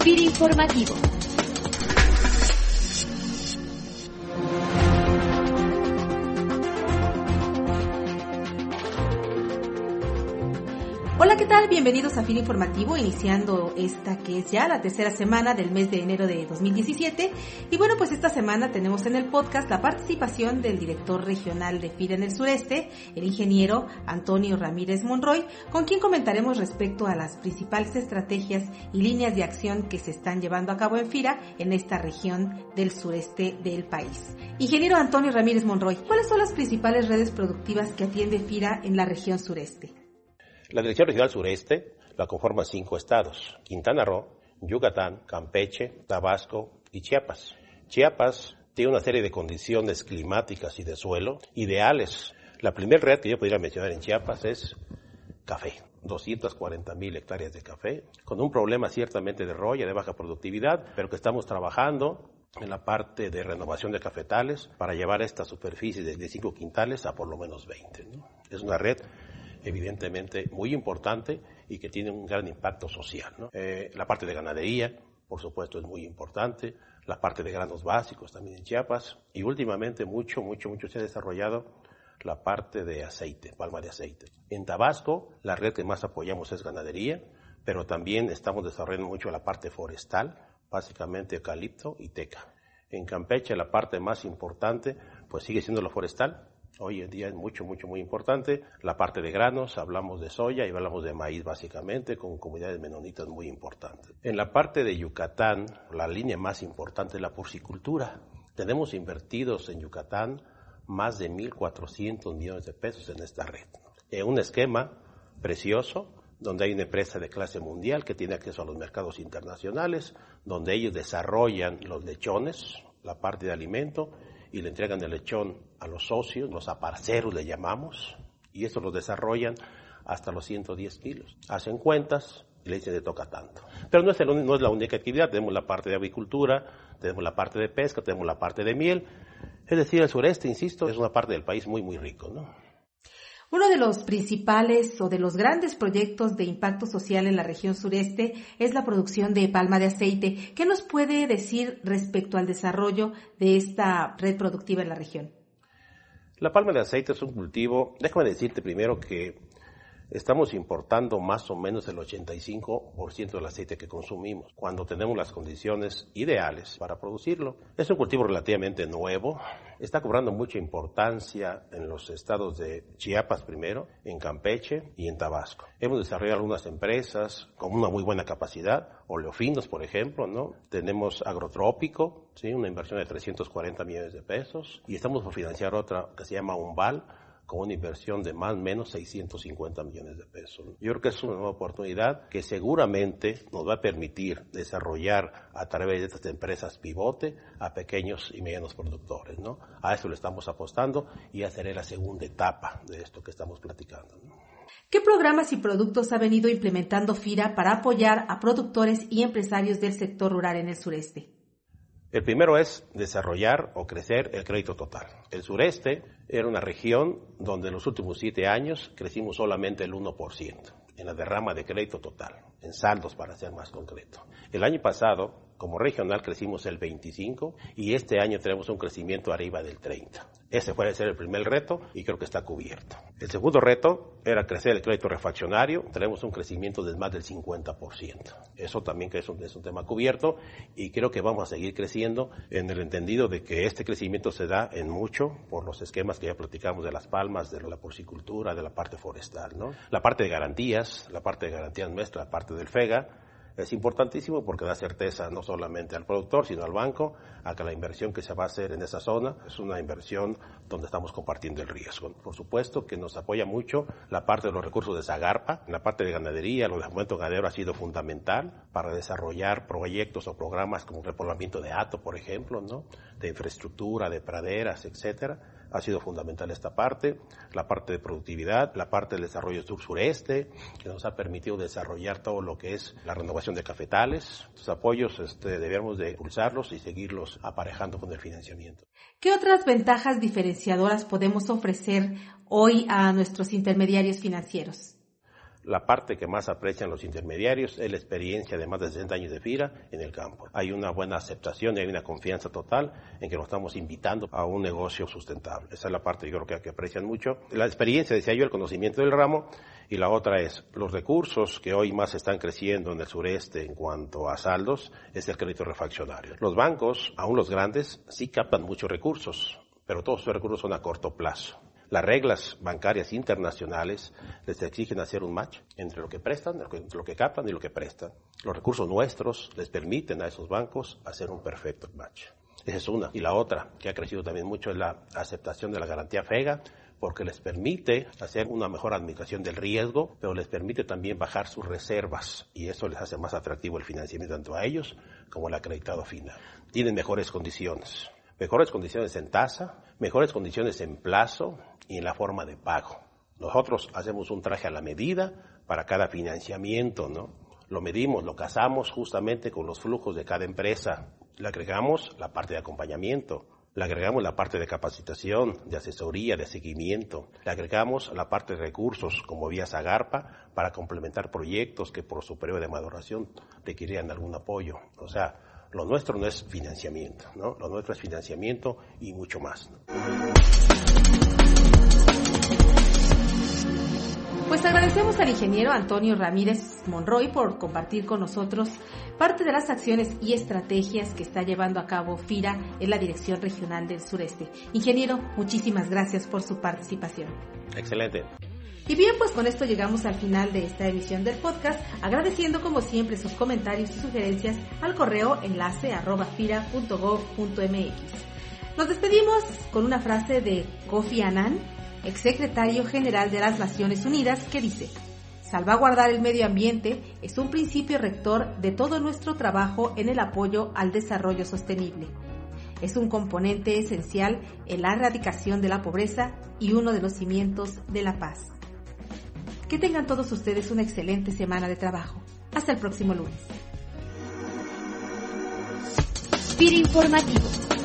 FIR Informativo. Hola, ¿qué tal? Bienvenidos a FIR Informativo, iniciando esta que es ya la tercera semana del mes de enero de 2017. Y bueno, pues esta semana tenemos en el podcast la participación del director regional de FIR en el sureste, el ingeniero Antonio Ramírez Monroy, con quien comentaremos respecto a las principales estrategias y líneas de acción que se están llevando a cabo en FIRA en esta región del sureste del país. Ingeniero Antonio Ramírez Monroy, ¿cuáles son las principales redes productivas que atiende FIRA en la región sureste? La Dirección Regional Sureste la conforman cinco estados, Quintana Roo, Yucatán, Campeche, Tabasco y Chiapas. Chiapas tiene una serie de condiciones climáticas y de suelo ideales. La primera red que yo podría mencionar en Chiapas es café. 240 mil hectáreas de café, con un problema ciertamente de roya, de baja productividad, pero que estamos trabajando en la parte de renovación de cafetales para llevar esta superficie de 5 quintales a por lo menos 20. Es una red evidentemente muy importante y que tiene un gran impacto social. Eh, la parte de ganadería, por supuesto, es muy importante, la parte de granos básicos también en Chiapas y últimamente mucho, mucho, mucho se ha desarrollado la parte de aceite, palma de aceite. En Tabasco, la red que más apoyamos es ganadería, pero también estamos desarrollando mucho la parte forestal, básicamente eucalipto y teca. En Campeche la parte más importante pues sigue siendo la forestal, Hoy en día es mucho, mucho, muy importante. La parte de granos, hablamos de soya y hablamos de maíz básicamente, con comunidades menonitas muy importantes. En la parte de Yucatán, la línea más importante es la porcicultura. Tenemos invertidos en Yucatán más de 1.400 millones de pesos en esta red. En un esquema precioso, donde hay una empresa de clase mundial que tiene acceso a los mercados internacionales, donde ellos desarrollan los lechones, la parte de alimento, y le entregan el lechón a los socios, los aparceros le llamamos, y esto lo desarrollan hasta los 110 kilos. Hacen cuentas y le dicen de toca tanto. Pero no es, no es la única actividad, tenemos la parte de avicultura, tenemos la parte de pesca, tenemos la parte de miel. Es decir, el sureste, insisto, es una parte del país muy, muy rico, ¿no? Uno de los principales o de los grandes proyectos de impacto social en la región sureste es la producción de palma de aceite. ¿Qué nos puede decir respecto al desarrollo de esta red productiva en la región? La palma de aceite es un cultivo, déjame decirte primero que estamos importando más o menos el 85% del aceite que consumimos cuando tenemos las condiciones ideales para producirlo. Es un cultivo relativamente nuevo, está cobrando mucha importancia en los estados de Chiapas primero, en Campeche y en Tabasco. Hemos desarrollado algunas empresas con una muy buena capacidad, oleofinos por ejemplo, ¿no? Tenemos agrotrópico, ¿sí? una inversión de 340 millones de pesos y estamos por financiar otra que se llama Umbal, con una inversión de más o menos 650 millones de pesos. Yo creo que es una nueva oportunidad que seguramente nos va a permitir desarrollar a través de estas empresas pivote a pequeños y medianos productores. ¿no? A eso le estamos apostando y ya será la segunda etapa de esto que estamos platicando. ¿Qué programas y productos ha venido implementando FIRA para apoyar a productores y empresarios del sector rural en el sureste? El primero es desarrollar o crecer el crédito total. El sureste era una región donde en los últimos siete años crecimos solamente el 1% en la derrama de crédito total, en saldos para ser más concreto. El año pasado como regional crecimos el 25 y este año tenemos un crecimiento arriba del 30. Ese puede ser el primer reto y creo que está cubierto. El segundo reto era crecer el crédito refaccionario. Tenemos un crecimiento de más del 50%. Eso también es un, es un tema cubierto y creo que vamos a seguir creciendo en el entendido de que este crecimiento se da en mucho por los esquemas que ya platicamos de las palmas, de la porcicultura, de la parte forestal. ¿no? La parte de garantías, la parte de garantías nuestra, la parte del FEGA, es importantísimo porque da certeza no solamente al productor, sino al banco, a que la inversión que se va a hacer en esa zona es una inversión donde estamos compartiendo el riesgo. Por supuesto que nos apoya mucho la parte de los recursos de Zagarpa, la parte de ganadería, el desarrollo ganadero ha sido fundamental para desarrollar proyectos o programas como repoblamiento de hato, por ejemplo, ¿no? de infraestructura, de praderas, etcétera ha sido fundamental esta parte, la parte de productividad, la parte del desarrollo sur-sureste, que nos ha permitido desarrollar todo lo que es la renovación de cafetales. Los apoyos este, debemos de impulsarlos y seguirlos aparejando con el financiamiento. ¿Qué otras ventajas diferenciadoras podemos ofrecer hoy a nuestros intermediarios financieros? La parte que más aprecian los intermediarios es la experiencia de más de 60 años de FIRA en el campo. Hay una buena aceptación y hay una confianza total en que nos estamos invitando a un negocio sustentable. Esa es la parte que yo creo que, aprecian mucho. La experiencia, decía yo, el conocimiento del ramo y la otra es los recursos que hoy más están creciendo en el sureste en cuanto a saldos es el crédito refaccionario. Los bancos, aún los grandes, sí captan muchos recursos, pero todos esos recursos son a corto plazo. Las reglas bancarias internacionales les exigen hacer un match entre lo que prestan, lo que captan y lo que prestan. Los recursos nuestros les permiten a esos bancos hacer un perfecto match. Esa es una. Y la otra, que ha crecido también mucho, es la aceptación de la garantía FEGA, porque les permite hacer una mejor administración del riesgo, pero les permite también bajar sus reservas y eso les hace más atractivo el financiamiento tanto a ellos como al acreditado final. Tienen mejores condiciones mejores condiciones en tasa, mejores condiciones en plazo y en la forma de pago. Nosotros hacemos un traje a la medida para cada financiamiento, ¿no? Lo medimos, lo casamos justamente con los flujos de cada empresa. Le agregamos la parte de acompañamiento, le agregamos la parte de capacitación, de asesoría, de seguimiento, le agregamos la parte de recursos como vía Zagarpa para complementar proyectos que por su periodo de maduración requerían algún apoyo. O sea, lo nuestro no es financiamiento, ¿no? Lo nuestro es financiamiento y mucho más. Pues agradecemos al ingeniero Antonio Ramírez Monroy por compartir con nosotros parte de las acciones y estrategias que está llevando a cabo FIRA en la Dirección Regional del Sureste. Ingeniero, muchísimas gracias por su participación. Excelente. Y bien, pues con esto llegamos al final de esta emisión del podcast, agradeciendo como siempre sus comentarios y sugerencias al correo enlace arroba Nos despedimos con una frase de Kofi Annan, exsecretario general de las Naciones Unidas, que dice, Salvaguardar el medio ambiente es un principio rector de todo nuestro trabajo en el apoyo al desarrollo sostenible. Es un componente esencial en la erradicación de la pobreza y uno de los cimientos de la paz. Que tengan todos ustedes una excelente semana de trabajo. Hasta el próximo lunes. informativo